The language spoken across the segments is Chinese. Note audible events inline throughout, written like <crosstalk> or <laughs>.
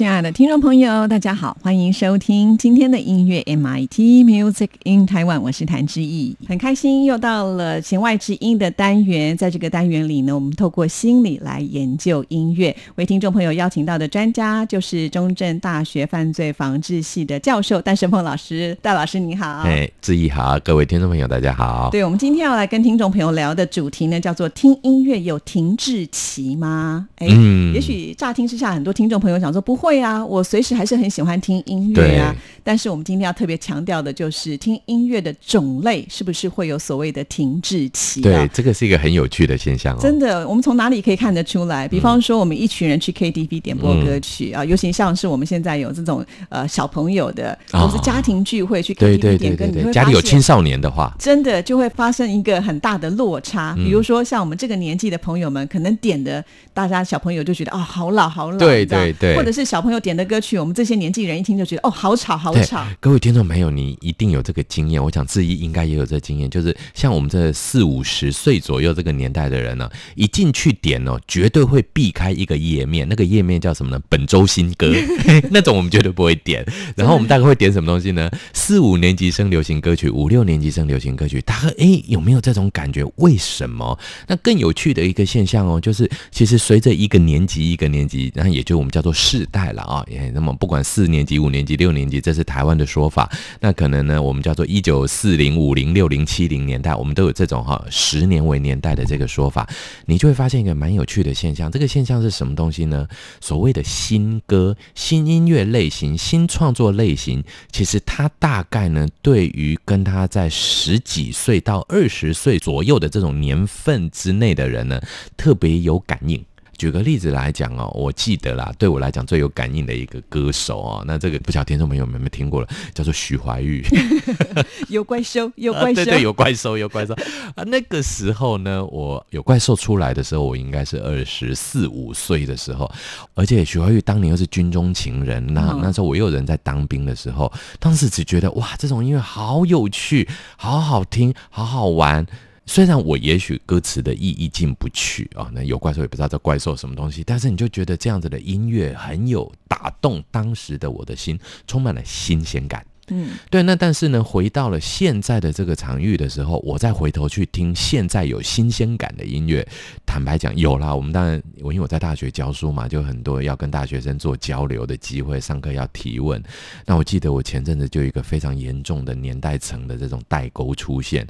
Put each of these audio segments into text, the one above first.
亲爱的听众朋友，大家好，欢迎收听今天的音乐 MIT Music in Taiwan，我是谭志毅，很开心又到了弦外之音的单元，在这个单元里呢，我们透过心理来研究音乐，为听众朋友邀请到的专家就是中正大学犯罪防治系的教授戴胜凤老师，戴老师你好，哎，志毅好，各位听众朋友大家好，对我们今天要来跟听众朋友聊的主题呢，叫做听音乐有停滞期吗？哎，也许乍听之下，很多听众朋友想说不会。对啊，我随时还是很喜欢听音乐啊。但是我们今天要特别强调的就是，听音乐的种类是不是会有所谓的停滞期？对，这个是一个很有趣的现象哦。真的，我们从哪里可以看得出来？比方说，我们一群人去 KTV 点播歌曲啊，尤其像是我们现在有这种呃小朋友的，或是家庭聚会去 KTV 点歌，你会家里有青少年的话，真的就会发生一个很大的落差。比如说，像我们这个年纪的朋友们，可能点的大家小朋友就觉得啊，好老好老，对对对，或者是小。朋友点的歌曲，我们这些年纪人一听就觉得哦，好吵，好吵。各位听众朋友，你一定有这个经验，我想志毅应该也有这经验，就是像我们这四五十岁左右这个年代的人呢，一进去点哦，绝对会避开一个页面，那个页面叫什么呢？本周新歌 <laughs> 那种，我们绝对不会点。然后我们大概会点什么东西呢？四五年级生流行歌曲，五六年级生流行歌曲。大概哎，有没有这种感觉？为什么？那更有趣的一个现象哦，就是其实随着一个年级一个年级，然后也就我们叫做世代。了啊，也那么不管四年级、五年级、六年级，这是台湾的说法。那可能呢，我们叫做一九四零、五零、六零、七零年代，我们都有这种哈十年为年代的这个说法。你就会发现一个蛮有趣的现象，这个现象是什么东西呢？所谓的新歌、新音乐类型、新创作类型，其实它大概呢，对于跟他在十几岁到二十岁左右的这种年份之内的人呢，特别有感应。举个例子来讲哦，我记得啦，对我来讲最有感应的一个歌手哦，那这个不晓得听众朋友们有没有听过了，叫做徐怀钰。<laughs> <laughs> 有怪兽，有怪兽，对对，有怪兽，有怪兽啊！那个时候呢，我有怪兽出来的时候，我应该是二十四五岁的时候，而且徐怀钰当年又是军中情人，那那时候我又有人在当兵的时候，当时只觉得哇，这种音乐好有趣，好好听，好好玩。虽然我也许歌词的意义进不去啊，那有怪兽也不知道这怪兽什么东西，但是你就觉得这样子的音乐很有打动当时的我的心，充满了新鲜感。嗯，对，那但是呢，回到了现在的这个场域的时候，我再回头去听现在有新鲜感的音乐，坦白讲，有啦。我们当然，我因为我在大学教书嘛，就很多要跟大学生做交流的机会，上课要提问。那我记得我前阵子就有一个非常严重的年代层的这种代沟出现，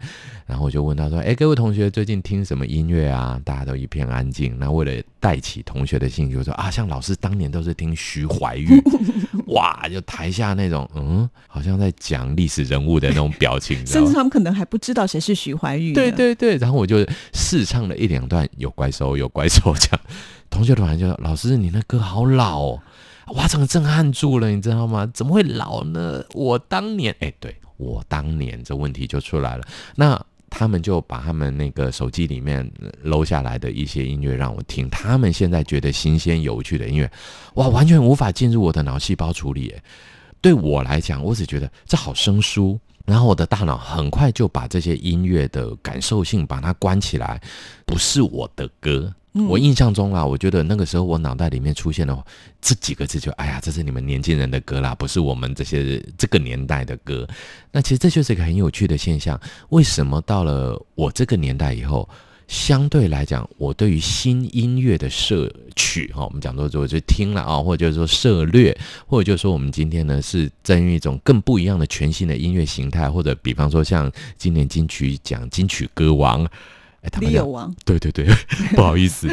然后我就问他说：“哎，各位同学最近听什么音乐啊？”大家都一片安静。那为了带起同学的兴趣，我说：“啊，像老师当年都是听徐怀钰。”哇，就台下那种，嗯，好像在讲历史人物的那种 <laughs> 表情，甚至他们可能还不知道谁是徐怀钰。对对对，然后我就试唱了一两段，有怪兽，有怪兽，这样，同学突然就说：“老师，你那歌好老，哦，哇，整个震撼住了，你知道吗？怎么会老呢？我当年，哎，对我当年，这问题就出来了。那。他们就把他们那个手机里面搂下来的一些音乐让我听，他们现在觉得新鲜有趣的音乐，哇，完全无法进入我的脑细胞处理。对我来讲，我只觉得这好生疏，然后我的大脑很快就把这些音乐的感受性把它关起来，不是我的歌。我印象中啦，我觉得那个时候我脑袋里面出现了这几个字，就哎呀，这是你们年轻人的歌啦，不是我们这些这个年代的歌。那其实这就是一个很有趣的现象。为什么到了我这个年代以后，相对来讲，我对于新音乐的摄取，哈，我们讲多我就听了啊，或者就是说涉略，或者就是说我们今天呢是在用一种更不一样的全新的音乐形态，或者比方说像今年金曲奖金曲歌王。李友王，对对对，<laughs> 不好意思，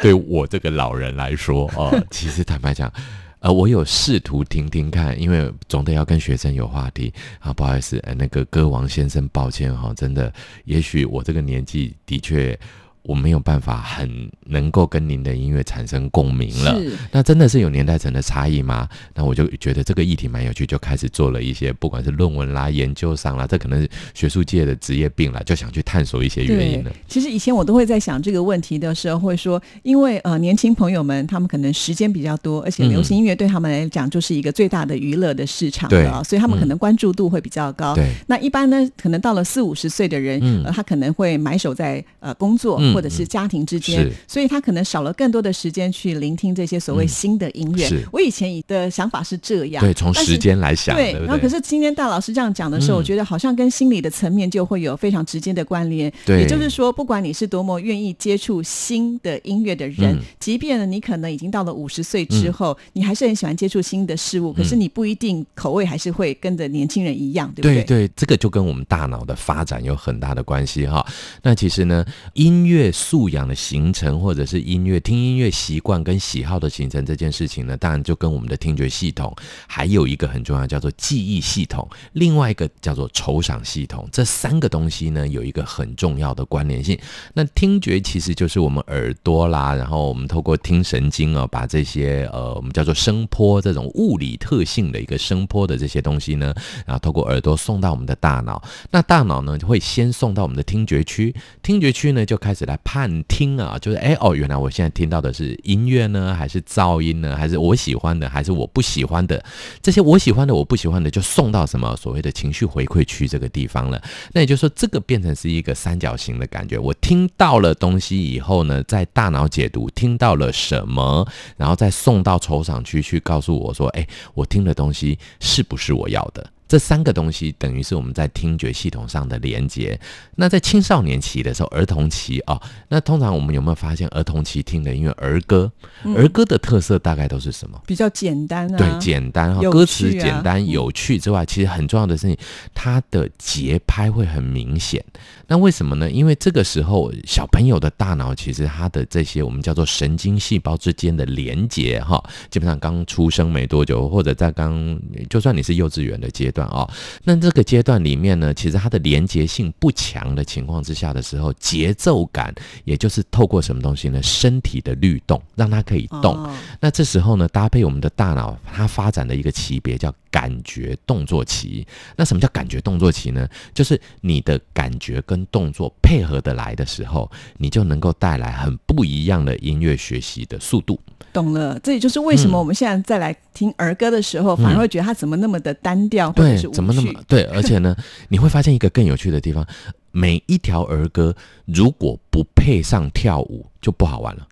对我这个老人来说哦，其实坦白讲，呃，我有试图听听看，因为总得要跟学生有话题啊。不好意思，呃，那个歌王先生，抱歉哈，真的，也许我这个年纪的确。我没有办法很能够跟您的音乐产生共鸣了，那真的是有年代层的差异吗？那我就觉得这个议题蛮有趣，就开始做了一些，不管是论文啦、研究上啦，这可能是学术界的职业病啦，就想去探索一些原因了。其实以前我都会在想这个问题的时候，会说，因为呃年轻朋友们他们可能时间比较多，而且流行音乐对他们来讲就是一个最大的娱乐的市场了，所以他们可能关注度会比较高。对，那一般呢，可能到了四五十岁的人，呃，他可能会埋首在呃工作。或者是家庭之间，所以他可能少了更多的时间去聆听这些所谓新的音乐。我以前的想法是这样，对，从时间来想，对。然后可是今天大老师这样讲的时候，我觉得好像跟心理的层面就会有非常直接的关联。对，也就是说，不管你是多么愿意接触新的音乐的人，即便呢你可能已经到了五十岁之后，你还是很喜欢接触新的事物，可是你不一定口味还是会跟着年轻人一样，对不对？对，这个就跟我们大脑的发展有很大的关系哈。那其实呢，音乐乐素养的。形成或者是音乐听音乐习惯跟喜好的形成这件事情呢，当然就跟我们的听觉系统还有一个很重要叫做记忆系统，另外一个叫做酬赏系统，这三个东西呢有一个很重要的关联性。那听觉其实就是我们耳朵啦，然后我们透过听神经啊，把这些呃我们叫做声波这种物理特性的一个声波的这些东西呢，然后透过耳朵送到我们的大脑，那大脑呢会先送到我们的听觉区，听觉区呢就开始来判听。啊，就是哎哦，原来我现在听到的是音乐呢，还是噪音呢，还是我喜欢的，还是我不喜欢的？这些我喜欢的、我不喜欢的，就送到什么所谓的情绪回馈区这个地方了。那也就是说，这个变成是一个三角形的感觉。我听到了东西以后呢，在大脑解读听到了什么，然后再送到酬赏区去告诉我说，哎，我听的东西是不是我要的？这三个东西等于是我们在听觉系统上的连接。那在青少年期的时候，儿童期啊，那通常我们有没有发现，儿童期听的音乐儿歌，儿歌的特色大概都是什么？比较简单啊，对，简单哈，歌词简单有趣之外，其实很重要的事情，它的节拍会很明显。那为什么呢？因为这个时候小朋友的大脑其实它的这些我们叫做神经细胞之间的连接哈，基本上刚出生没多久，或者在刚就算你是幼稚园的阶段。啊，那这个阶段里面呢，其实它的连接性不强的情况之下的时候，节奏感，也就是透过什么东西呢？身体的律动，让它可以动。那这时候呢，搭配我们的大脑，它发展的一个级别叫感觉动作期。那什么叫感觉动作期呢？就是你的感觉跟动作配合的来的时候，你就能够带来很不一样的音乐学习的速度。懂了，这也就是为什么我们现在再来听儿歌的时候，反而会觉得它怎么那么的单调，对，怎么那么对？而且呢，你会发现一个更有趣的地方，每一条儿歌如果不配上跳舞，就不好玩了。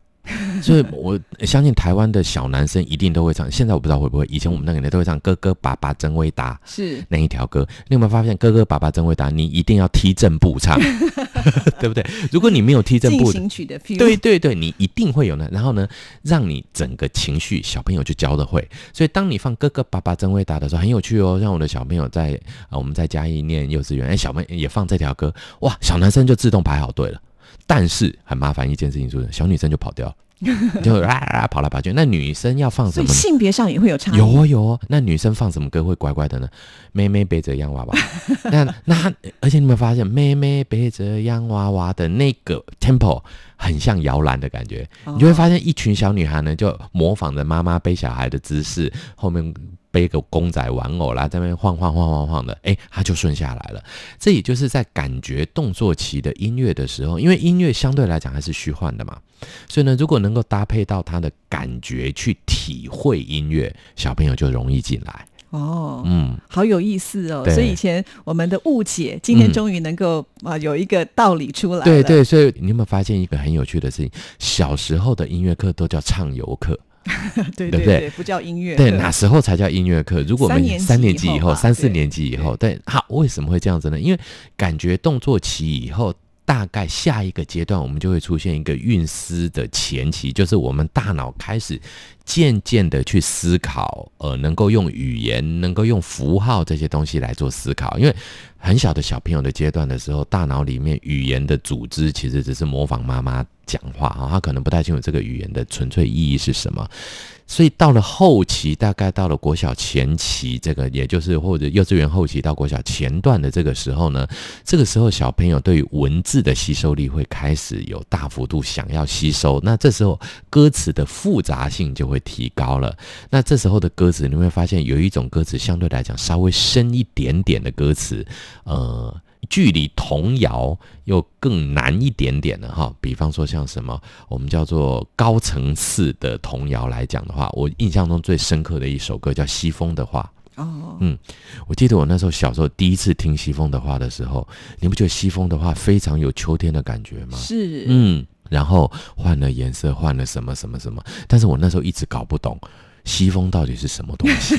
所以 <laughs> 我相信台湾的小男生一定都会唱。现在我不知道会不会，以前我们那个年代都会唱《哥哥爸爸真伟大》，是那一条歌。你有没有发现，《哥哥爸爸真伟大》，你一定要踢正步唱，<laughs> <laughs> 对不对？如果你没有踢正步，对对对，你一定会有呢。然后呢，让你整个情绪小朋友就教的会。所以当你放《哥哥爸爸真会打》的时候，很有趣哦。像我的小朋友在啊，我们在嘉义念幼稚园，哎，小朋友也放这条歌，哇，小男生就自动排好队了。但是很麻烦一件事情，就是小女生就跑掉了。<laughs> 就啊啊跑来跑去，那女生要放什么？性别上也会有差异。有哦有哦，那女生放什么歌会乖乖的呢？妹妹背着洋娃娃，<laughs> 那那而且你们发现，妹妹背着洋娃娃的那个 tempo 很像摇篮的感觉，你就会发现一群小女孩呢，就模仿着妈妈背小孩的姿势，后面。背个公仔玩偶啦，在那边晃晃晃晃晃的，哎，它就顺下来了。这也就是在感觉动作期的音乐的时候，因为音乐相对来讲还是虚幻的嘛，所以呢，如果能够搭配到他的感觉去体会音乐，小朋友就容易进来。哦，嗯，好有意思哦。所以以前我们的误解，今天终于能够啊有一个道理出来。对对，所以你有没有发现一个很有趣的事情？小时候的音乐课都叫唱游课。<laughs> 对对对，不叫音乐。对，哪时候才叫音乐课？如果我们三年级以后、三四年级以后，对，好，为什么会这样子呢？因为感觉动作期以后，大概下一个阶段，我们就会出现一个运思的前期，就是我们大脑开始渐渐的去思考，呃，能够用语言、能够用符号这些东西来做思考，因为。很小的小朋友的阶段的时候，大脑里面语言的组织其实只是模仿妈妈讲话啊，他可能不太清楚这个语言的纯粹意义是什么。所以到了后期，大概到了国小前期，这个也就是或者幼稚园后期到国小前段的这个时候呢，这个时候小朋友对于文字的吸收力会开始有大幅度想要吸收，那这时候歌词的复杂性就会提高了。那这时候的歌词，你会发现有一种歌词相对来讲稍微深一点点的歌词，呃。距离童谣又更难一点点的哈，比方说像什么我们叫做高层次的童谣来讲的话，我印象中最深刻的一首歌叫《西风的话》哦，嗯，我记得我那时候小时候第一次听《西风的话》的时候，你不觉得《西风的话》非常有秋天的感觉吗？是，嗯，然后换了颜色，换了什么什么什么，但是我那时候一直搞不懂。西风到底是什么东西？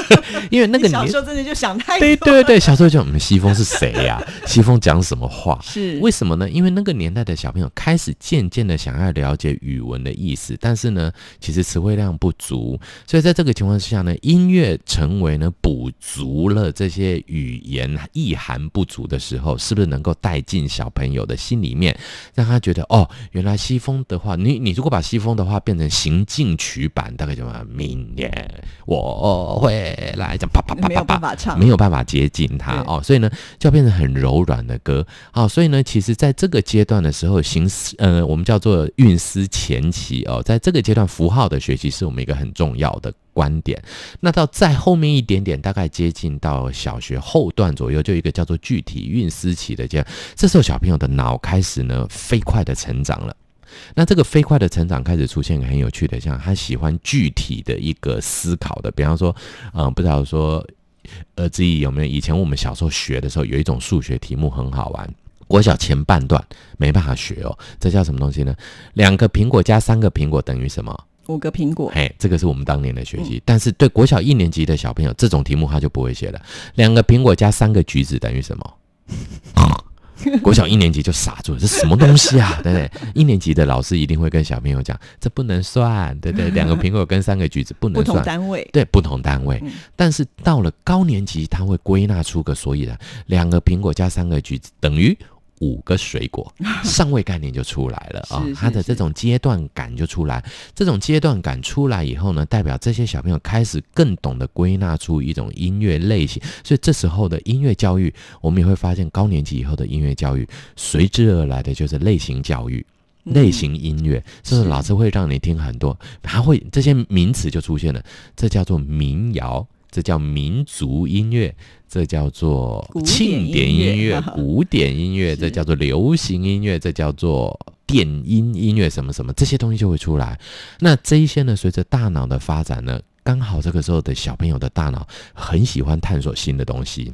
<laughs> 因为那个小时候真的就想太多。对对对，小时候就我们西风是谁呀？<laughs> 西风讲什么话？是为什么呢？因为那个年代的小朋友开始渐渐的想要了解语文的意思，但是呢，其实词汇量不足，所以在这个情况之下呢，音乐成为呢补足了这些语言意涵不足的时候，是不是能够带进小朋友的心里面，让他觉得哦，原来西风的话，你你如果把西风的话变成行进曲版，大概怎么明？明年我会来讲，啪啪啪啪啪，没有办法唱，没有办法接近他哦，所以呢，就要变成很柔软的歌。好，所以呢，其实在这个阶段的时候，形思呃，我们叫做运思前期哦，在这个阶段，符号的学习是我们一个很重要的观点。那到再后面一点点，大概接近到小学后段左右，就一个叫做具体运思期的阶段，这时候小朋友的脑开始呢飞快的成长了。那这个飞快的成长开始出现很有趣的，像他喜欢具体的一个思考的，比方说，嗯，不知道说，呃，自己有没有以前我们小时候学的时候，有一种数学题目很好玩，国小前半段没办法学哦，这叫什么东西呢？两个苹果加三个苹果等于什么？五个苹果。嘿，这个是我们当年的学习，但是对国小一年级的小朋友，这种题目他就不会写了。两个苹果加三个橘子等于什么？<laughs> <laughs> 国小一年级就傻住了，这什么东西啊？<laughs> 对不对？一年级的老师一定会跟小朋友讲，这不能算，对不对？两个苹果跟三个橘子不能算，不同单位，对，不同单位。但是到了高年级，他会归纳出个所以然，两个苹果加三个橘子等于。五个水果，<laughs> 上位概念就出来了啊！他的这种阶段感就出来，这种阶段感出来以后呢，代表这些小朋友开始更懂得归纳出一种音乐类型，所以这时候的音乐教育，我们也会发现高年级以后的音乐教育随之而来的就是类型教育、类型音乐，就是老师会让你听很多，还会这些名词就出现了，这叫做民谣。这叫民族音乐，这叫做庆典音乐、<laughs> 古典音乐，这叫做流行音乐，这叫做电音音乐，什么什么这些东西就会出来。那这一些呢，随着大脑的发展呢，刚好这个时候的小朋友的大脑很喜欢探索新的东西。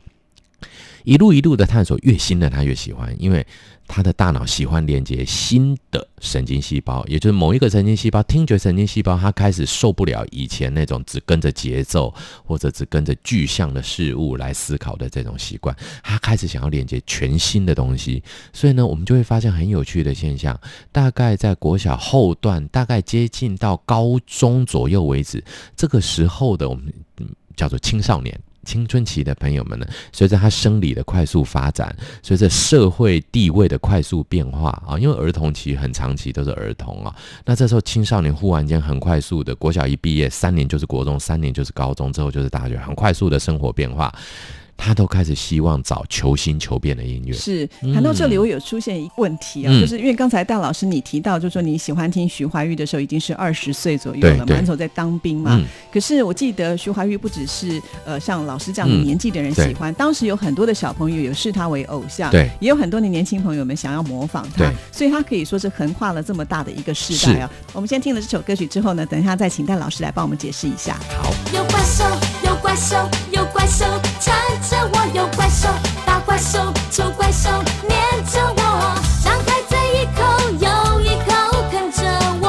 一路一路的探索，越新的他越喜欢，因为他的大脑喜欢连接新的神经细胞，也就是某一个神经细胞，听觉神经细胞，他开始受不了以前那种只跟着节奏或者只跟着具象的事物来思考的这种习惯，他开始想要连接全新的东西。所以呢，我们就会发现很有趣的现象，大概在国小后段，大概接近到高中左右为止，这个时候的我们叫做青少年。青春期的朋友们呢，随着他生理的快速发展，随着社会地位的快速变化啊，因为儿童期很长期都是儿童啊，那这时候青少年忽然间很快速的，国小一毕业，三年就是国中，三年就是高中，之后就是大学，很快速的生活变化。他都开始希望找求新求变的音乐。是谈到这里，我有出现一个问题啊，就是因为刚才戴老师你提到，就是说你喜欢听徐怀钰的时候，已经是二十岁左右了，满手在当兵嘛。可是我记得徐怀钰不只是呃像老师这样的年纪的人喜欢，当时有很多的小朋友有视他为偶像，对，也有很多的年轻朋友们想要模仿他，所以他可以说是横跨了这么大的一个世代啊。我们先听了这首歌曲之后呢，等一下再请戴老师来帮我们解释一下。好。有怪兽，有怪兽，大怪兽，丑怪兽黏着我，张开嘴一口又一口啃着我。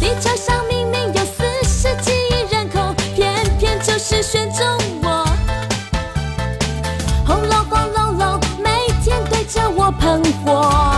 地球上明明有四十几亿人口，偏偏就是选中我。轰隆轰隆隆，每天对着我喷火。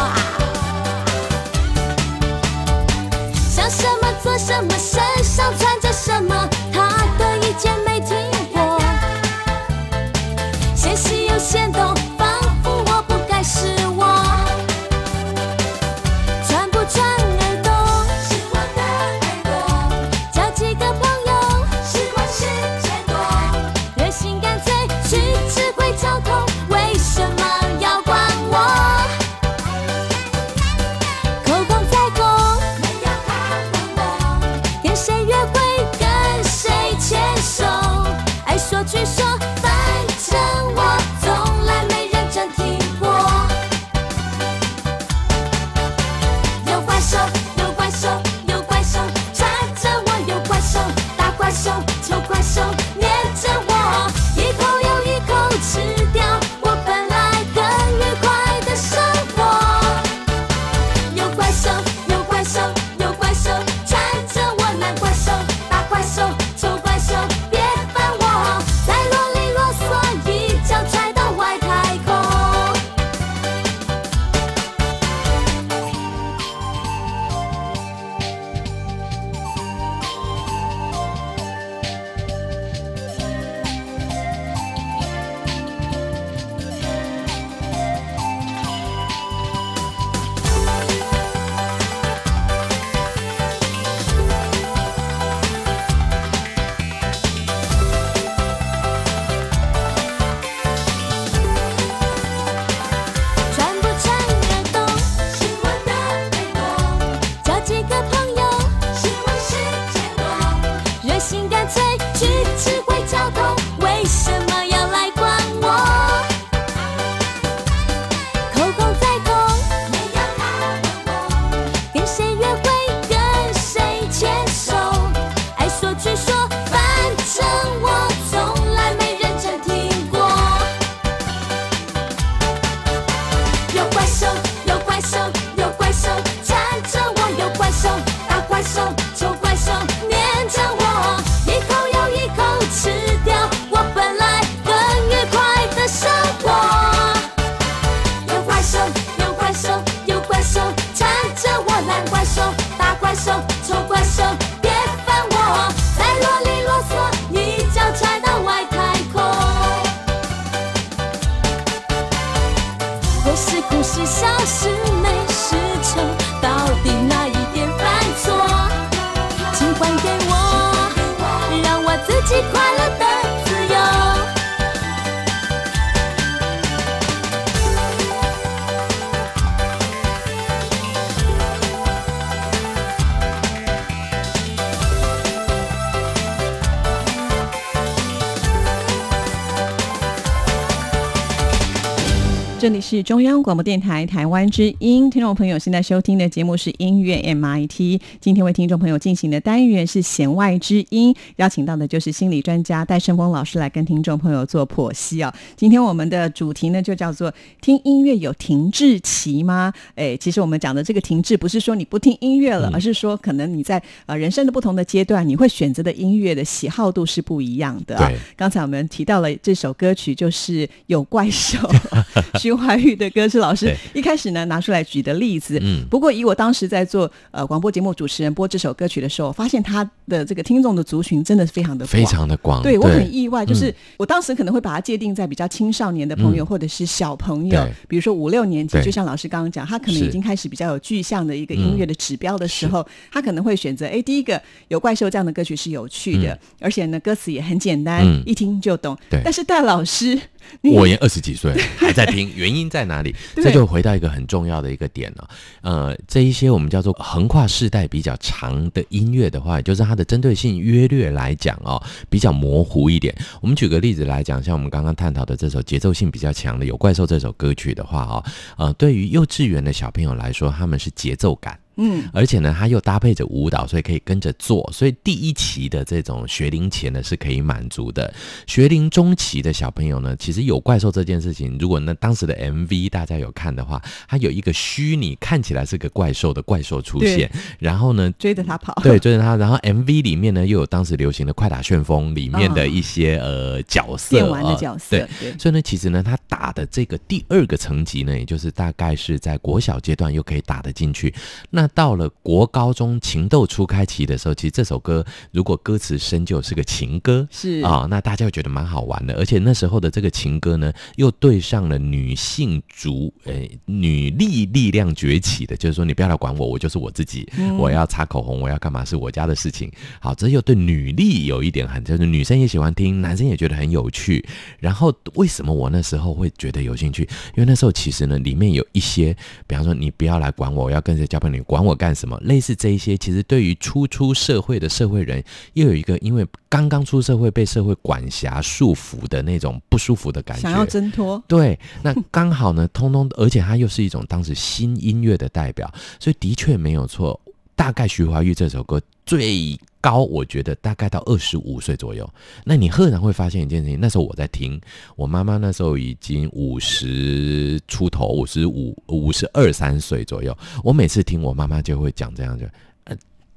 是中央广播电台台湾之音，听众朋友现在收听的节目是音乐 MIT。今天为听众朋友进行的单元是弦外之音，邀请到的就是心理专家戴胜峰老师来跟听众朋友做剖析啊。今天我们的主题呢就叫做“听音乐有停滞期吗？”哎，其实我们讲的这个停滞不是说你不听音乐了，而是说可能你在呃人生的不同的阶段，你会选择的音乐的喜好度是不一样的、啊。对刚才我们提到了这首歌曲，就是有怪兽，<laughs> 徐怀钰的歌是老师一开始呢拿出来举的例子。嗯。不过以我当时在做呃广播节目主持人播这首歌曲的时候，发现他的这个听众的族群真的是非常的非常的广，对我很意外，就是嗯。我当时可能会把它界定在比较青少年的朋友，嗯。或者是小朋友，比如说五六年级，就像老师刚刚讲，他可能已经开始比较有具象的一个音乐的指标的时候，他可能会选择，哎，第一个有怪兽这样的歌曲是有趣的，而且呢歌词也很简单，嗯。一听就懂。对。但是戴老师，你 <laughs> 我也二十几岁 <laughs> 还在听，原因在哪里？<laughs> 这就回到一个很重要的一个点了、呃，这一些我们叫做横跨世代比较长的音乐的话，也就是它的针对性约略来讲哦，比较模糊一点。我们举个例子来讲，像我们刚刚探讨的这首节奏性比较强的《有怪兽》这首歌曲的话哦，呃，对于幼稚园的小朋友来说，他们是节奏感。嗯，而且呢，它又搭配着舞蹈，所以可以跟着做。所以第一期的这种学龄前呢是可以满足的。学龄中期的小朋友呢，其实有怪兽这件事情，如果呢当时的 MV 大家有看的话，它有一个虚拟看起来是个怪兽的怪兽出现，然后呢。追着他跑，对，追着他，然后 MV 里面呢又有当时流行的《快打旋风》里面的一些、呃角色，电玩的呃角色，对，对，所以呢，其实呢，他打的这个第二个层级呢，也就是大概是在国小阶段又可以打得进去。那到了国高中情窦初开期的时候，其实这首歌如果歌词深究是个情歌。是啊、那大家会觉得蛮好玩的，而且那时候的这个情歌呢，又对上了女性主，诶、女力力量崛起的，就是说你不要来管我，我就是我自己，我要擦口红，我要干嘛是我家的事情。好，这又对女力有一点很，就是女生也喜欢听，男生也觉得很有趣。然后为什么我那时候会觉得有兴趣？因为那时候其实呢，里面有一些，比方说你不要来管我，我要跟谁交朋友，你管我干什么？类似这一些，其实对于初出社会的社会人，又有一个因为刚刚出社会被社会管辖束缚的那种不舒服的感觉，想要挣脱，对，那刚好呢，通通，而且它又是一种当时新音乐的代表，所以的确没有错。大概徐怀钰这首歌最高，我觉得大概到二十五岁左右。那你赫然会发现一件事情，那时候我在听，我妈妈那时候已经五十出头，五十五、五十二三岁左右。我每次听我妈妈就会讲这样子。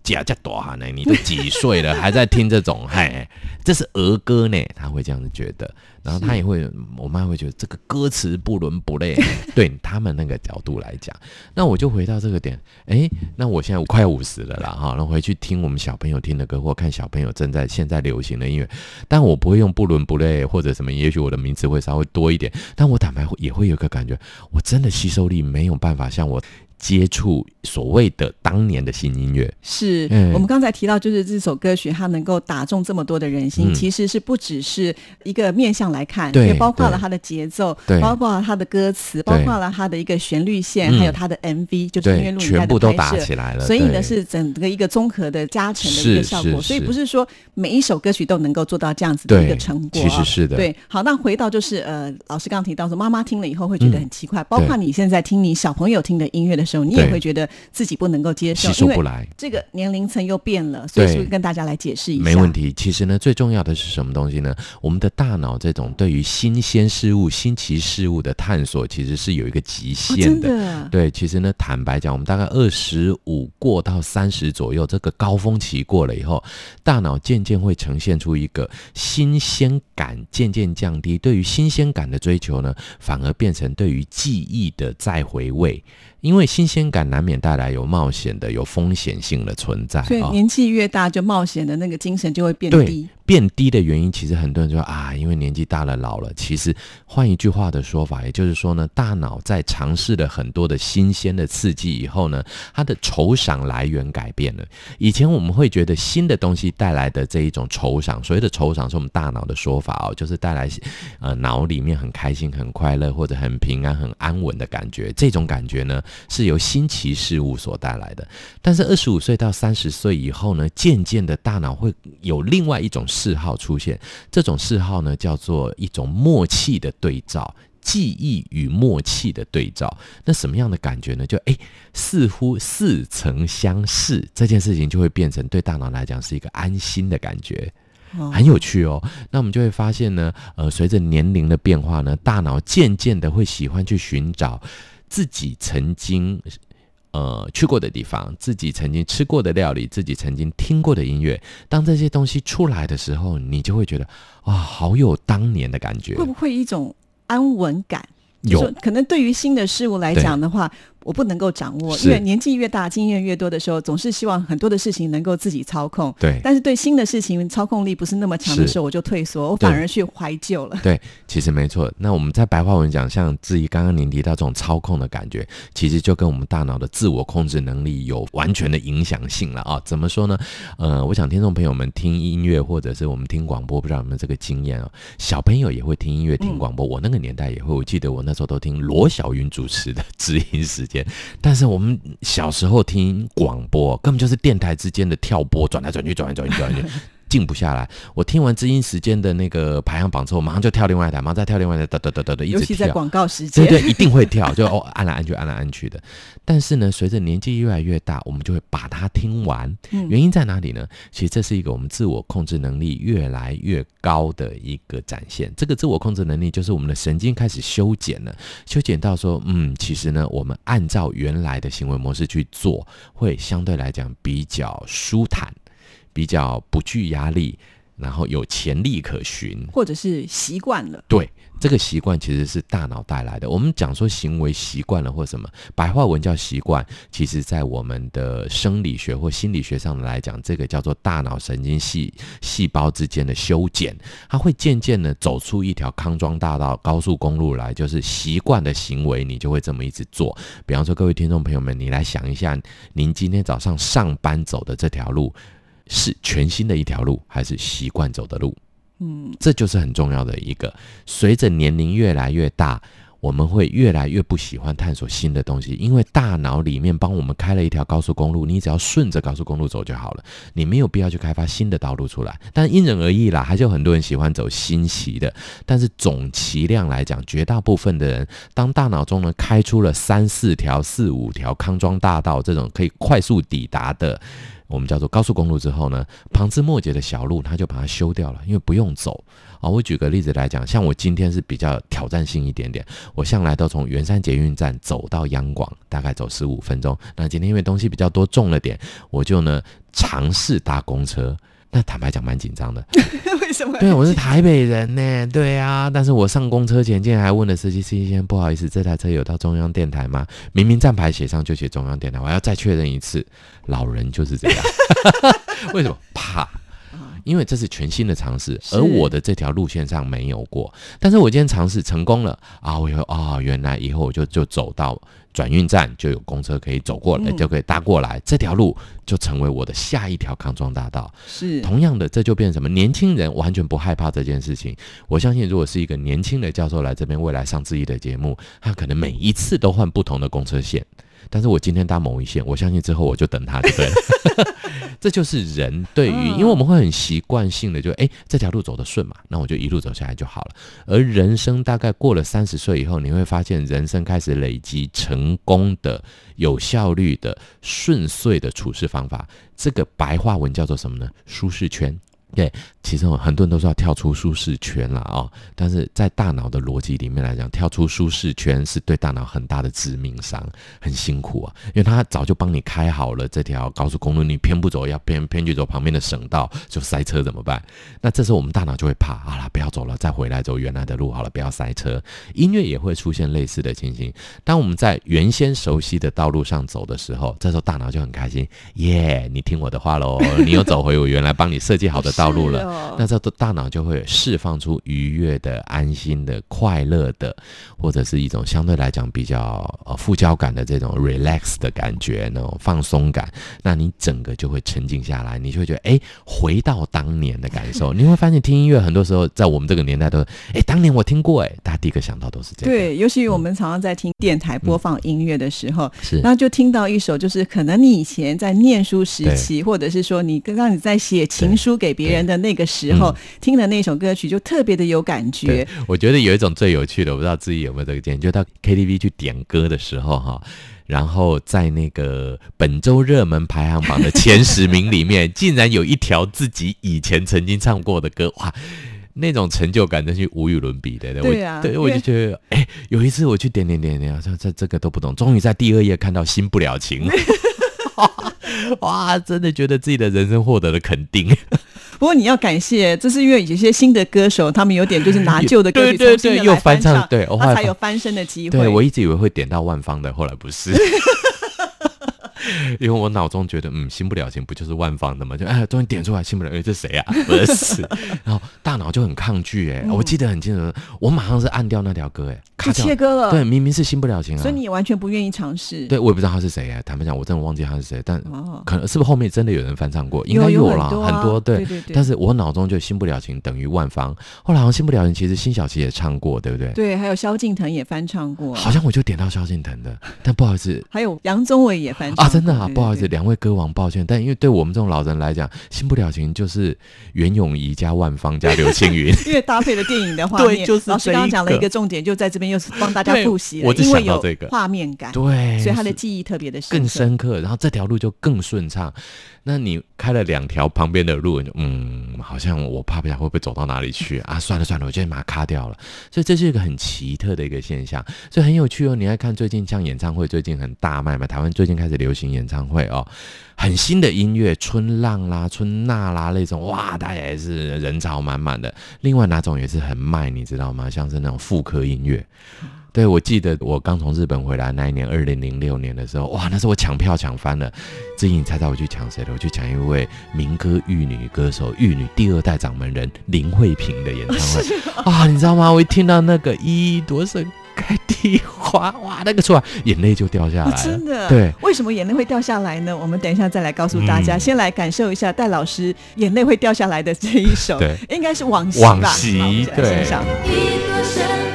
呃假假多哈呢？你都几岁了，还在听这种？<laughs> 嗨，这是儿歌呢，他会这样子觉得，然后他也会，我妈会觉得这个歌词不伦不类，<laughs> 对他们那个角度来讲，那我就回到这个点，诶，那我现在我快五十了啦，哈，那回去听我们小朋友听的歌，或看小朋友正在现在流行的音乐，但我不会用不伦不类或者什么，也许我的名词会稍微多一点，但我坦白会也会有个感觉，我真的吸收力没有办法像我接触所谓的当年的新音乐，是、嗯我们刚才提到，就是这首歌曲它能够打中这么多的人心，嗯。其实是不只是一个面向来看，对也包括了对它的节奏，对包括了它的歌词，包括了它的一个旋律线，嗯。还有它的 MV，就是音乐对，录影带全部都的拍摄。打起来了，所以呢，是整个一个综合的加成的一个效果，所以不是说每一首歌曲都能够做到这样子的一个成果、啊。其实是的，对，好，那回到就是呃，老师刚刚提到说，妈妈听了以后会觉得很奇怪，包括你现在听你小朋友听的音乐的时候，你也会觉得自己不能够接受，吸收不来。这个年龄层又变了，所以对是不是跟大家来解释一下？没问题。其实呢，最重要的是什么东西呢？我们的大脑这种对于新鲜事物、新奇事物的探索，其实是有一个极哦，限。的，对，其实呢，坦白讲，我们大概二十五过到三十左右，这个高峰期过了以后，大脑渐渐会呈现出一个新鲜感渐渐降低，对于新鲜感的追求呢，反而变成对于记忆的再回味。因为新鲜感难免带来有冒险的、有风险性的存在啊。所以年纪越大，就冒险的那个精神就会变低。变低的原因，其实很多人说啊，因为年纪大了、老了。其实换一句话的说法，也就是说呢，大脑在尝试了很多的新鲜的刺激以后呢，它的酬赏来源改变了。以前我们会觉得新的东西带来的这一种酬赏，所谓的酬赏是我们大脑的说法哦，就是带来呃脑里面很开心、很快乐或者很平安、很安稳的感觉。这种感觉呢，是由新奇事物所带来的。但是二十五岁到三十岁以后呢，渐渐的大脑会有另外一种嗜好出现，这种嗜好呢叫做一种默契的对照。记忆与默契的对照，那什么样的感觉呢？就诶，似乎似曾相识，这件事情就会变成对大脑来讲是一个安心的感觉。哦很有趣哦。那我们就会发现呢，呃，随着年龄的变化呢，大脑渐渐的会喜欢去寻找自己曾经。呃，去过的地方，自己曾经吃过的料理，自己曾经听过的音乐，当这些东西出来的时候，你就会觉得哇，好有当年的感觉会。不会一种安稳感？就有说可能对于新的事物来讲的话，我不能够掌握，因为年纪越大，经验越多的时候，总是希望很多的事情能够自己操控。对但是对新的事情操控力不是那么强的时候，我就退缩，我反而去怀旧了。对，其实没错。那我们在白话文讲，像至于刚刚您提到这种操控的感觉，其实就跟我们大脑的自我控制能力有完全的影响性了啊。怎么说呢？呃，我想听众朋友们听音乐或者是我们听广播，不知道有没有这个经验哦？小朋友也会听音乐、听广播，我那个年代也会。我记得我那时候都听罗小云主持的知音时间，但是我们小时候听广播，根本就是电台之间的跳播，转来转去，转来转去，转来转去。静不下来，我听完知音时间的那个排行榜之后，马上就跳另外一台，马上再跳另外一台，哒哒哒哒哒，一直跳。尤其在广告时间，对对，一定会跳，就哦按来按去，按来按去的。但是呢，随着年纪越来越大，我们就会把它听完。嗯原因在哪里呢？其实这是一个我们自我控制能力越来越高的一个展现。这个自我控制能力就是我们的神经开始修剪了，修剪到说，嗯，其实呢，我们按照原来的行为模式去做，会相对来讲比较舒坦，比较不具压力，然后有潜力可循。或者是习惯了。对，这个习惯其实是大脑带来的。我们讲说行为习惯了或什么，白话文叫习惯，其实在我们的生理学或心理学上来讲，这个叫做大脑神经细细胞之间的修剪，它会渐渐的走出一条康庄大道、高速公路来，就是习惯的行为，你就会这么一直做。比方说，各位听众朋友们，你来想一下，您今天早上上班走的这条路。是全新的一条路，还是习惯走的路？嗯，这就是很重要的一个。随着年龄越来越大，我们会越来越不喜欢探索新的东西，因为大脑里面帮我们开了一条高速公路，你只要顺着高速公路走就好了，你没有必要去开发新的道路出来。但因人而异啦，还是有很多人喜欢走新奇的。但是总其量来讲，绝大部分的人，当大脑中呢开出了三四条、四五条康庄大道这种可以快速抵达的。我们叫做高速公路之后呢，旁枝末节的小路，它就把它修掉了，因为不用走啊。我举个例子来讲，像我今天是比较挑战性一点点，我向来都从圆山捷运站走到央广，大概走十五分钟。那今天因为东西比较多，重了点，我就呢尝试搭公车。那坦白讲，蛮紧张的。<laughs> 为什么？对，我是台北人呢。对啊，但是我上公车前，竟然还问了司机：“司机先生，不好意思，这台车有到中央电台吗？”明明站牌写上就写中央电台，我要再确认一次。老人就是这样，<laughs> 为什么怕？因为这是全新的尝试，而我的这条路线上没有过。但是我今天尝试成功了啊！我以后啊，原来以后我就就走到转运站，就有公车可以走过来，嗯就可以搭过来，这条路就成为我的下一条康庄大道。是同样的，这就变成什么？年轻人完全不害怕这件事情。我相信，如果是一个年轻的教授来这边，未来上自己的节目，他可能每一次都换不同的公车线。但是我今天搭某一线，我相信之后我就等他，对不对？<laughs> 这就是人对于，嗯因为我们会很习惯性的就，哎，这条路走得顺嘛，那我就一路走下来就好了。而人生大概过了三十岁以后，你会发现人生开始累积成功的、有效率的、顺遂的处事方法。这个白话文叫做什么呢？舒适圈。对，其实很多人都说要跳出舒适圈啦，哦，但是在大脑的逻辑里面来讲，跳出舒适圈是对大脑很大的致命伤，很辛苦啊，因为他早就帮你开好了这条高速公路，你偏不走，要偏偏去走旁边的省道，就塞车怎么办？那这时候我们大脑就会怕，好了，不要走了，再回来走原来的路好了，不要塞车。音乐也会出现类似的情形，当我们在原先熟悉的道路上走的时候，这时候大脑就很开心，耶，你听我的话喽，你又走回我原来帮你设计好的道路了。哦那这大脑就会释放出愉悦的、安心的、快乐的，或者是一种相对来讲比较呃副交感的这种 relax 的感觉，那种放松感。那你整个就会沉静下来，你就会觉得哎，回到当年的感受。<laughs> 你会发现听音乐很多时候在我们这个年代都是哎，当年我听过哎，大家第一个想到都是这个。对，尤其我们常常在听电台播放音乐的时候，是然后就听到一首，就是可能你以前在念书时期，或者是说你刚刚你在写情书给别人的那个时候听了那首歌曲，就特别的有感觉。，我觉得有一种最有趣的，我不知道自己有没有这个经验，就到 KTV 去点歌的时候哈，然后在那个本周热门排行榜的前十名里面，<laughs> 竟然有一条自己以前曾经唱过的歌，哇！那种成就感真是无与伦比的。对啊对，我就觉得，哎、有一次我去点点点点，这这这个都不懂，终于在第二页看到《新不了情》，<laughs> 哇，真的觉得自己的人生获得了肯定。不过你要感谢，这是因为有些新的歌手，他们有点就是拿旧的 <laughs> 歌曲对对重新的对又来翻翻唱对我后才有翻身的机会。对我一直以为会点到万芳的，后来不是。<laughs> <laughs> 因为我脑中觉得，嗯，新不了情不就是万芳的吗？就哎，终于点出来，新不了，情，这谁啊？<laughs> 不是，然后大脑就很抗拒，哎、我记得很清楚，我马上是按掉那条歌，哎，就卡掉切割了。对，，明明是新不了情啊，所以你也完全不愿意尝试。对我也不知道他是谁哎，坦白讲，我真的忘记他是谁，但哦，可能是不是后面真的有人翻唱过？应该有啦，很多对。对对对但是我脑中就新不了情等于万芳，后来好像新不了情其实辛晓琪也唱过，对不对？对，还有萧敬腾也翻唱过，好像我就点到萧敬腾的，但不好意思，还有杨宗纬也翻唱啊，真的啊，不好意思，两位歌王，抱歉，但因为对我们这种老人来讲，新不了情就是袁咏仪加万芳加刘青云，<laughs> 因为搭配了电影的画面，<laughs> 对就是老师刚刚讲了一个个重点，就在这边又是帮大家复习了，我只因为有想到这个画面感，对，所以他的记忆特别的深更。深刻，然后这条路就更顺畅。那你开了两条旁边的路，嗯，好像我怕不想会不会走到哪里去啊？<laughs> 算了算了，我就把它卡掉了。所以这是一个很奇特的一个现象，所以很有趣哦。你爱看最近像演唱会，最近很大卖嘛，台湾最近开始流行演唱会哦，很新的音乐，春浪啦、春娜啦那种，哇，大家也是人潮满满的。另外哪种也是很卖，你知道吗？像是那种妇科音乐。对，我记得我刚从日本回来那一年，二零零六年的时候，哇，那时候我抢票抢翻了。志颖，你猜猜我去抢谁了？我去抢一位民歌玉女歌手，玉女第二代掌门人林慧萍的演唱会。啊，你知道吗？我一听到那个一朵盛开的花，哇，那个出来眼泪就掉下来。真的，对，为什么眼泪会掉下来呢？我们等一下再来告诉大家。嗯先来感受一下戴老师眼泪会掉下来的这一首，对，应该是往昔吧？往昔对欣赏一朵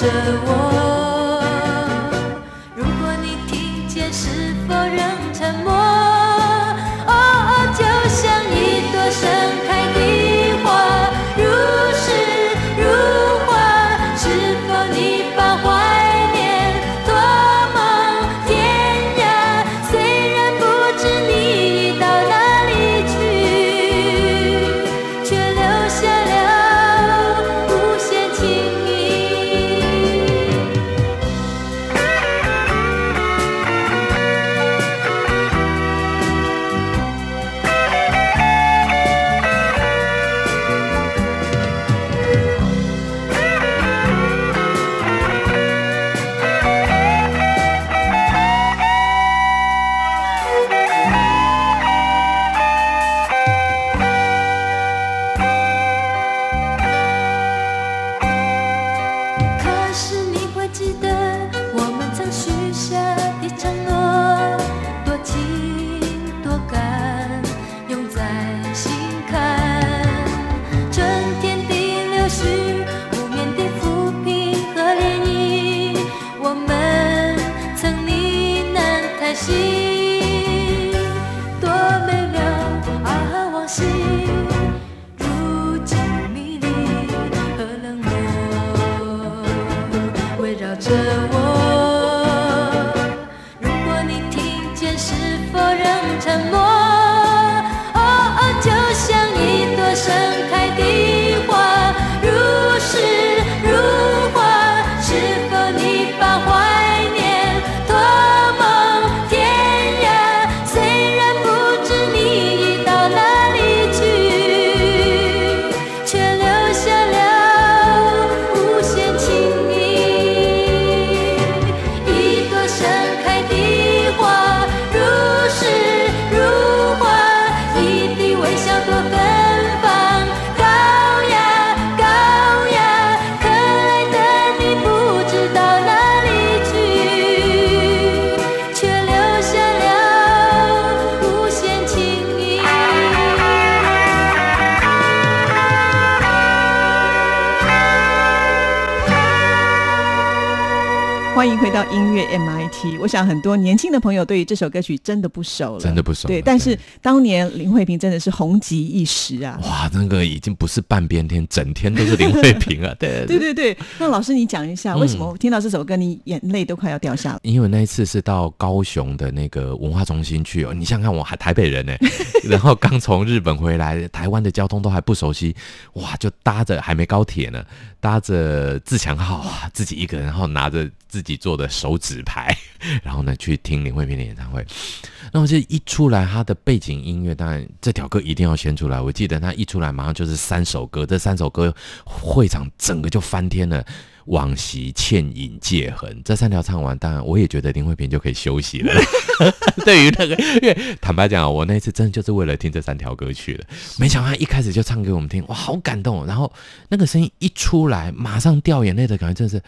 着我。心。回到音乐 MIT。我想很多年轻的朋友对于这首歌曲真的不熟了，真的不熟对，但是当年林慧萍真的是红极一时啊。哇，那个已经不是半边天，整天都是林慧萍啊！<laughs> 对对对对，那老师你讲一下，为什嗯么听到这首歌你眼泪都快要掉下来？因为那一次是到高雄的那个文化中心去哦，你想想看，我还台北人呢，<laughs> 然后刚从日本回来，台湾的交通都还不熟悉，哇，就搭着还没高铁呢，搭着自强号啊，自己一个人，然后拿着自己做做的手指牌，<laughs> 然后呢去听林慧萍的演唱会。那我这一出来，他的背景音乐，当然这条歌一定要先出来。我记得他一出来，马上就是三首歌，这三首歌会场整个就翻天了。往昔、倩影、戒痕这三条唱完，当然我也觉得林慧萍就可以休息了。<laughs> 对于那个，因为坦白讲，我那次真的就是为了听这三条歌去的。没想到他一开始就唱给我们听，哇，好感动！然后那个声音一出来，马上掉眼泪的感觉，真的是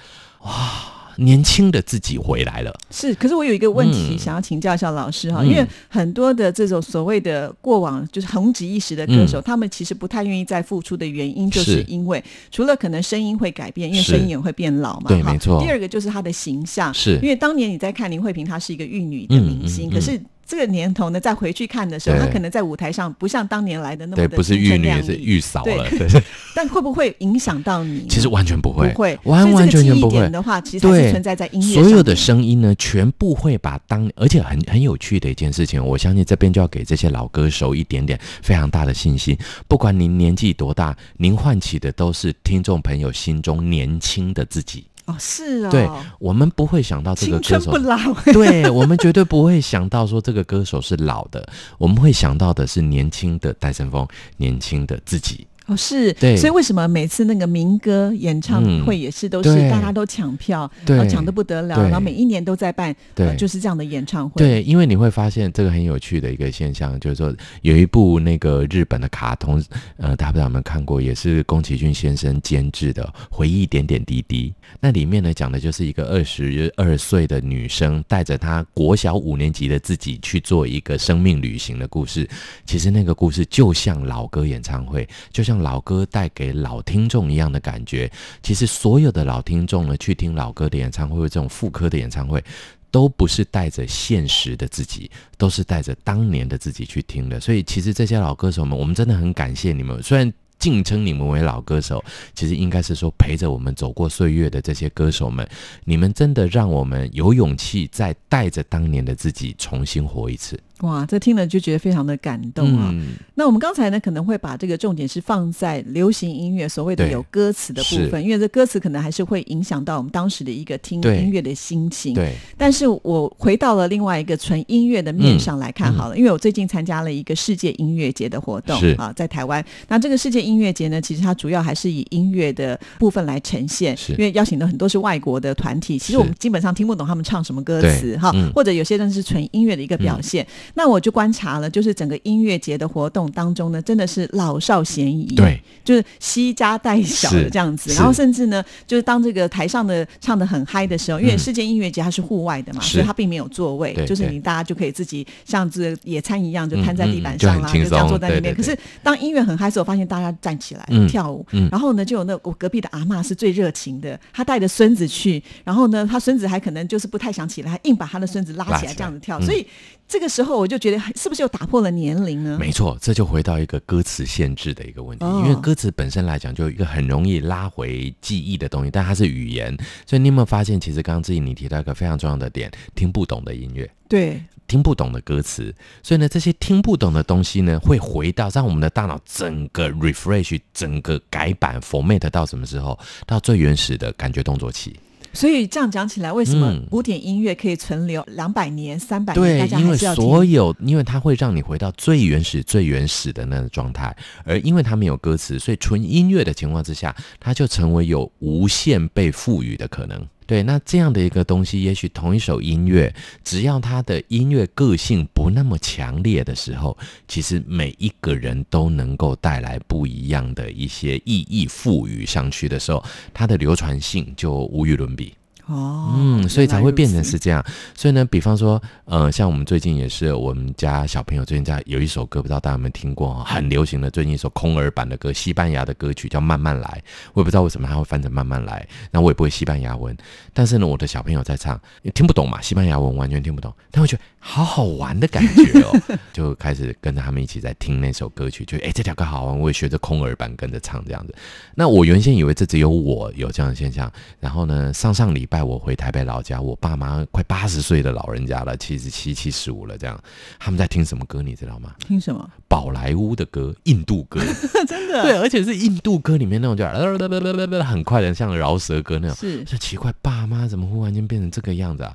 哇，年轻的自己回来了。是，可是我有一个问题嗯。想要请教一下老师哈，嗯。因为很多的这种所谓的过往就是红极一时的歌手，嗯。他们其实不太愿意再复出的原因，就是是。因为除了可能声音会改变，因为是。声音也会变老嘛，哈对没错。第二个就是他的形象，是。因为当年你在看林慧萍，她是一个玉女的嗯明星，可是。这个年头呢，再回去看的时候，他可能在舞台上不像当年来的那么对，的不是玉女，是玉嫂了。对，<laughs> 但会不会影响到你？其实完全不会，不会，完完全全不会。的话，其实还是对存在在音乐所有的声音呢，全部会把当，而且很很有趣的一件事情，我相信这边就要给这些老歌手一点点非常大的信心。不管您年纪多大，您唤起的都是听众朋友心中年轻的自己。哦，是哦，对我们不会想到这个歌手。不，老，<laughs> 对我们绝对不会想到说这个歌手是老的，我们会想到的是年轻的戴森峰，年轻的自己。哦，是，对。所以为什么每次那个民歌演唱会也是都是大家都抢票，对。然后抢得不得了，然后每一年都在办，呃对就是这样的演唱会。，对，因为你会发现这个很有趣的一个现象，就是说有一部那个日本的卡通，呃，大家不知道有没有看过，也是宫崎骏先生监制的《回忆点点滴滴》。那里面呢，讲的就是一个二十二岁的女生带着她国小五年级的自己去做一个生命旅行的故事。其实那个故事就像老歌演唱会，就像像老歌带给老听众一样的感觉。其实所有的老听众呢，去听老歌的演唱会，这种复刻的演唱会。都不是带着现实的自己，都是带着当年的自己去听的。所以，其实这些老歌手们，我们真的很感谢你们。虽然敬称你们为老歌手，其实应该是说陪着我们走过岁月的这些歌手们，你们真的让我们有勇气再带着当年的自己重新活一次。哇，这听了就觉得非常的感动啊。嗯，那我们刚才呢，可能会把这个重点是放在流行音乐所谓的有歌词的部分，因为这歌词可能还是会影响到我们当时的一个听音乐的心情。对，但是我回到了另外一个纯音乐的面上来看好了，因为我最近参加了一个世界音乐节的活动啊，在台湾。那这个世界音乐节呢，其实它主要还是以音乐的部分来呈现，因为邀请的很多是外国的团体，其实我们基本上听不懂他们唱什么歌词哈，嗯。或者有些人是纯音乐的一个表现。那我就观察了，就是整个音乐节的活动当中呢，真的是老少咸宜，对，就是惜家带小的这样子，然后甚至呢，就是当这个台上的唱的很嗨的时候，因为嗯。世界音乐节它是户外的嘛，是。所以它并没有座位，就是你大家就可以自己像这个野餐一样，就摊在地板上啦，很轻松就这样坐在那边。可是当音乐很嗨的时候，我发现大家站起来、嗯跳舞，嗯。然后呢，就有那我隔壁的阿嬷是最热情的，她带着孙子去，然后呢，她孙子还可能就是不太想起来，还硬把她的孙子拉起来。这样子跳，嗯。所以这个时候我就觉得是不是又打破了年龄呢？没错，这就回到一个歌词限制的一个问题，哦因为歌词本身来讲就一个很容易拉回记忆的东西，但它是语言，所以你有没有发现，其实刚刚自己你提到一个非常重要的点，听不懂的音乐。对，听不懂的歌词，所以呢，这些听不懂的东西呢，会回到让我们的大脑整个 refresh，整个改版 format 到什么时候？到最原始的感觉动作期。所以这样讲起来，为什么嗯古典音乐可以存留两百年、三百年？对因为所有，因为它会让你回到最原始、最原始的那个状态，而因为它没有歌词，所以纯音乐的情况之下，它就成为有无限被赋予的可能。对，那这样的一个东西，也许同一首音乐，只要它的音乐个性不那么强烈的时候，其实每一个人都能够带来不一样的一些意义赋予上去的时候，它的流传性就无与伦比。哦，嗯，所以才会变成是这样。所以呢，比方说，呃，像我们最近也是，我们家小朋友最近在有一首歌，不知道大家有没有听过哦，很流行的，最近一首空耳版的歌，西班牙的歌曲叫《慢慢来》。我也不知道为什么它会翻成《慢慢来》，那我也不会西班牙文，但是呢，我的小朋友在唱，听不懂嘛，西班牙文完全听不懂，他会觉得好好玩的感觉哦，<laughs> 就开始跟着他们一起在听那首歌曲，就哎这条歌好玩，我也学着空耳版跟着唱这样子。那我原先以为这只有我有这样的现象，然后呢，上上礼拜我回台北老家，我爸妈快八十岁的老人家了，七十七、七十五了，这样他们在听什么歌，你知道吗？听什么？宝莱坞的歌，印度歌，<laughs> 真的对，而且是印度歌里面那种就 <laughs> 很快的，像饶舌歌那种。是就奇怪，爸妈怎么忽然间变成这个样子啊？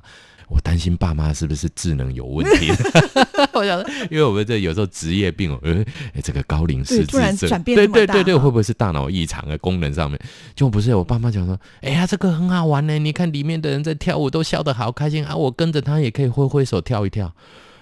我担心爸妈是不是智能有问题？<laughs> 我想，<laughs> 因为我们这有时候职业病哦，呃，哎，这个高龄失智对突然症，转变对对对会不会是大脑异常的功能上面？就不是我爸妈讲说，哎呀，这个很好玩呢，你看里面的人在跳舞都笑得好开心啊，我跟着他也可以挥挥手跳一跳，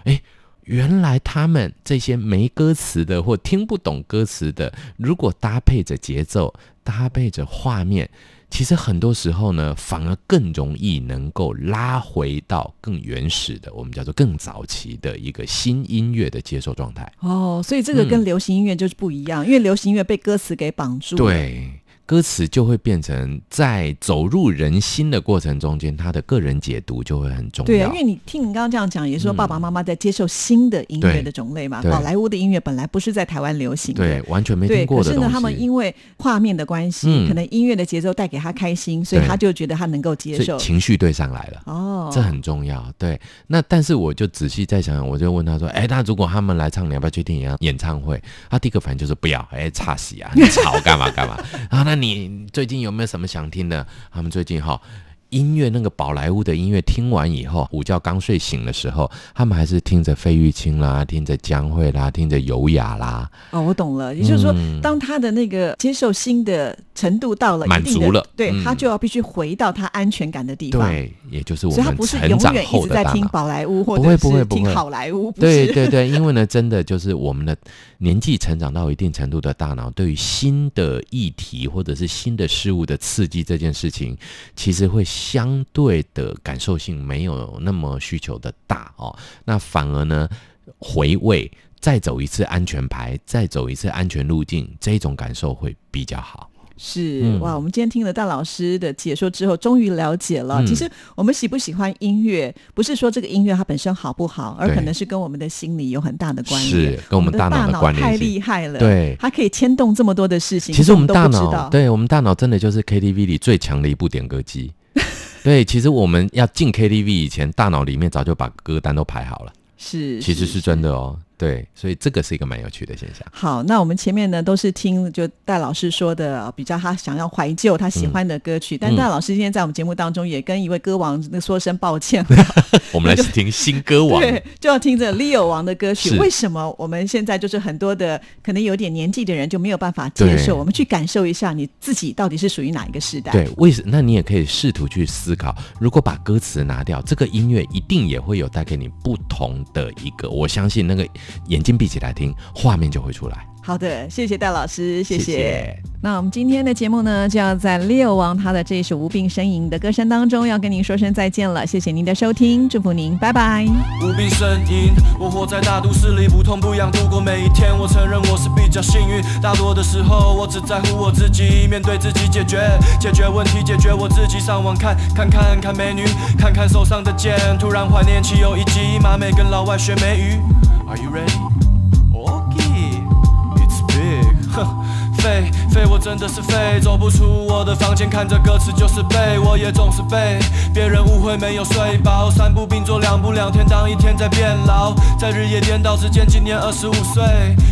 哎。原来他们这些没歌词的或听不懂歌词的，如果搭配着节奏，搭配着画面，其实很多时候呢，反而更容易能够拉回到更原始的，我们叫做更早期的一个新音乐的接受状态。哦，所以这个跟嗯流行音乐就是不一样，因为流行音乐被歌词给绑住。，对，歌词就会变成在走入人心的过程中间，他的个人解读就会很重要。对啊，因为你听你刚刚这样讲，也说爸爸妈妈在接受新的音乐的种类嘛。对宝莱坞的音乐本来不是在台湾流行的。对完全没，听过。可是呢，他们因为画面的关系，嗯可能音乐的节奏带给他开心，所以他就觉得他能够接受。情绪对上来了。哦，这很重要，对。那但是我就仔细再想想，我就问他说：“哎，那如果他们来唱，你要不要去听演演唱会？”他第一个反应就是不要，哎，差死啊，你吵，干嘛干嘛。然后那你最近有没有什么想听的？他们最近哈。音乐那个宝莱坞的音乐听完以后，午觉刚睡醒的时候，他们还是听着费玉清啦，听着江蕙啦，听着优雅啦，哦，我懂了，也就是说，嗯。当他的那个接受新的程度到了满足了对、嗯。他就要必须回到他安全感的地方。，对，也就是我们不是成长永远一直在听后的大脑。宝莱坞或不会者是听好莱坞，对对对，因为呢，真的就是我们的年纪成长到一定程度的大脑，对于新的议题或者是新的事物的刺激这件事情，其实会相对的感受性没有那么需求的大哦。那反而呢，回味再走一次安全牌，再走一次安全路径，这一种感受会比较好。是、嗯哇，我们今天听了大老师的解说之后，终于了解了。嗯其实我们喜不喜欢音乐，不是说这个音乐它本身好不好，而可能是跟我们的心理有很大的关联。是跟我们大脑的关联太厉害了，对它可以牵动这么多的事情。其实我们大脑，对我们大脑真的就是 KTV 里最强的一部点歌机。对，其实我们要进 KTV 以前，大脑里面早就把歌单都排好了，是其实是真的哦。对，所以这个是一个蛮有趣的现象。好，那我们前面呢都是听就戴老师说的呃比较他想要怀旧他喜欢的歌曲，但嗯戴老师今天在我们节目当中也跟一位歌王那说声抱歉，<laughs> 我们来听新歌王，<laughs> 对，就要听着 Leo 王的歌曲。为什么我们现在就是很多的可能有点年纪的人就没有办法接受？我们去感受一下你自己到底是属于哪一个时代？对，为什？那你也可以试图去思考，如果把歌词拿掉，这个音乐一定也会有带给你不同的一个。我相信那个眼睛闭起来听，画面就会出来。好的，谢谢戴老师，谢谢谢那我们今天的节目呢，就要在 Leo 王他的这一首无病呻吟的歌声当中，要跟您说声再见了。谢谢您的收听，祝福您，拜拜。无病呻吟，我活在大都市里，不痛不痒度过每一天。我承认我是比较幸运，大多的时候我只在乎我自己，面对自己解决，解决问题，解决我自己。上网看看看看美女，看看手上的剑，突然怀念起有一集马美跟老外学美语。Are you ready? Okay, it's big. <laughs> 哼，废废，我真的是废，走不出我的房间，看着歌词就是背，我也总是被别人误会没有睡饱，三步并作两步两天，当一天在变老，在日夜颠倒之间，今年二十五岁，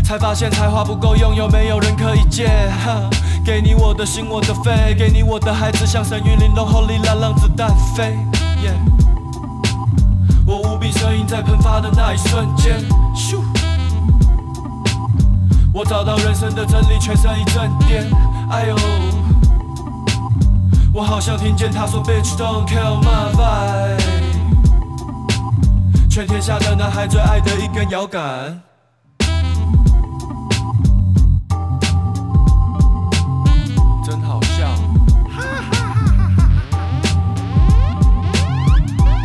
才发现才华不够用，有没有人可以借？哈，给你我的心，我的肺，给你我的孩子，像神韵玲珑，后里来让子弹飞。Yeah 我无比声音在喷发的那一瞬间，咻。我找到人生的真理，全身一阵颠。哎呦，我好像听见他说，Bitch don't kill my vibe。全天下的男孩最爱的一根摇杆。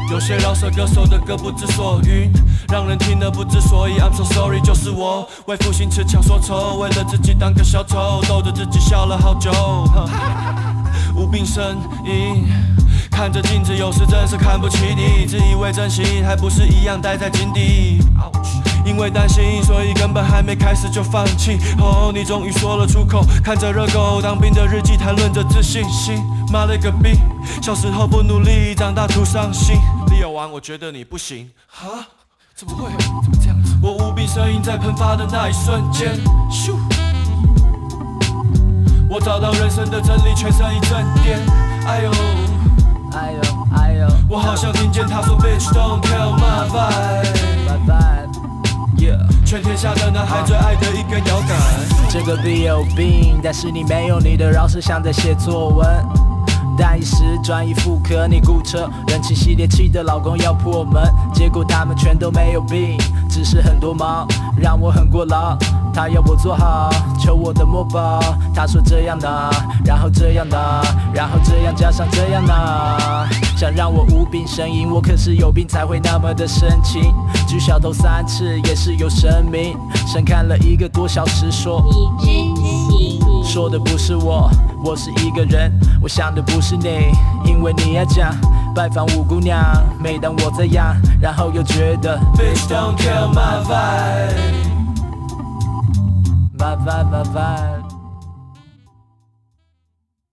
有些饶舌歌手的歌不知所云，让人听得不知所以。I'm so sorry，就是我为赋新词强说愁，为了自己当个小丑，逗着自己笑了好久。<laughs> 无病呻吟，看着镜子，有时真是看不起你，自以为真心，还不是一样待在井底。因为担心，所以根本还没开始就放弃。哦，你终于说了出口，看着热狗当兵的日记，谈论着自信心。妈了个逼！小时候不努力，长大徒伤心。李友王，我觉得你不行。哈？怎么会？怎么这样子？我无病呻吟在喷发的那一瞬间，咻！我找到人生的真理，全身一阵颠。哎呦，哎呦哎呦，我好像听见他说，Bitch don't tell my vibe。全天下的男孩最爱的一根摇杆。这个病有病，但是你没有你的饶舌像在写作文。但一时转移妇科，你顾车，人气系列气的老公要破门，结果他们全都没有病，只是很多忙，让我很过劳。他要我做好，求我的墨宝。他说这样的，然后这样的，然后这样加上这样的，想让我无病呻吟，我可是有病才会那么的深情。举小头三次也是有神明，神看了一个多小时说。说的不是我，我是一个人，我想的不是你，因为你要讲拜访五姑娘，每当我这样，然后又觉得 Bitch don't kill my vibe。拜拜拜拜。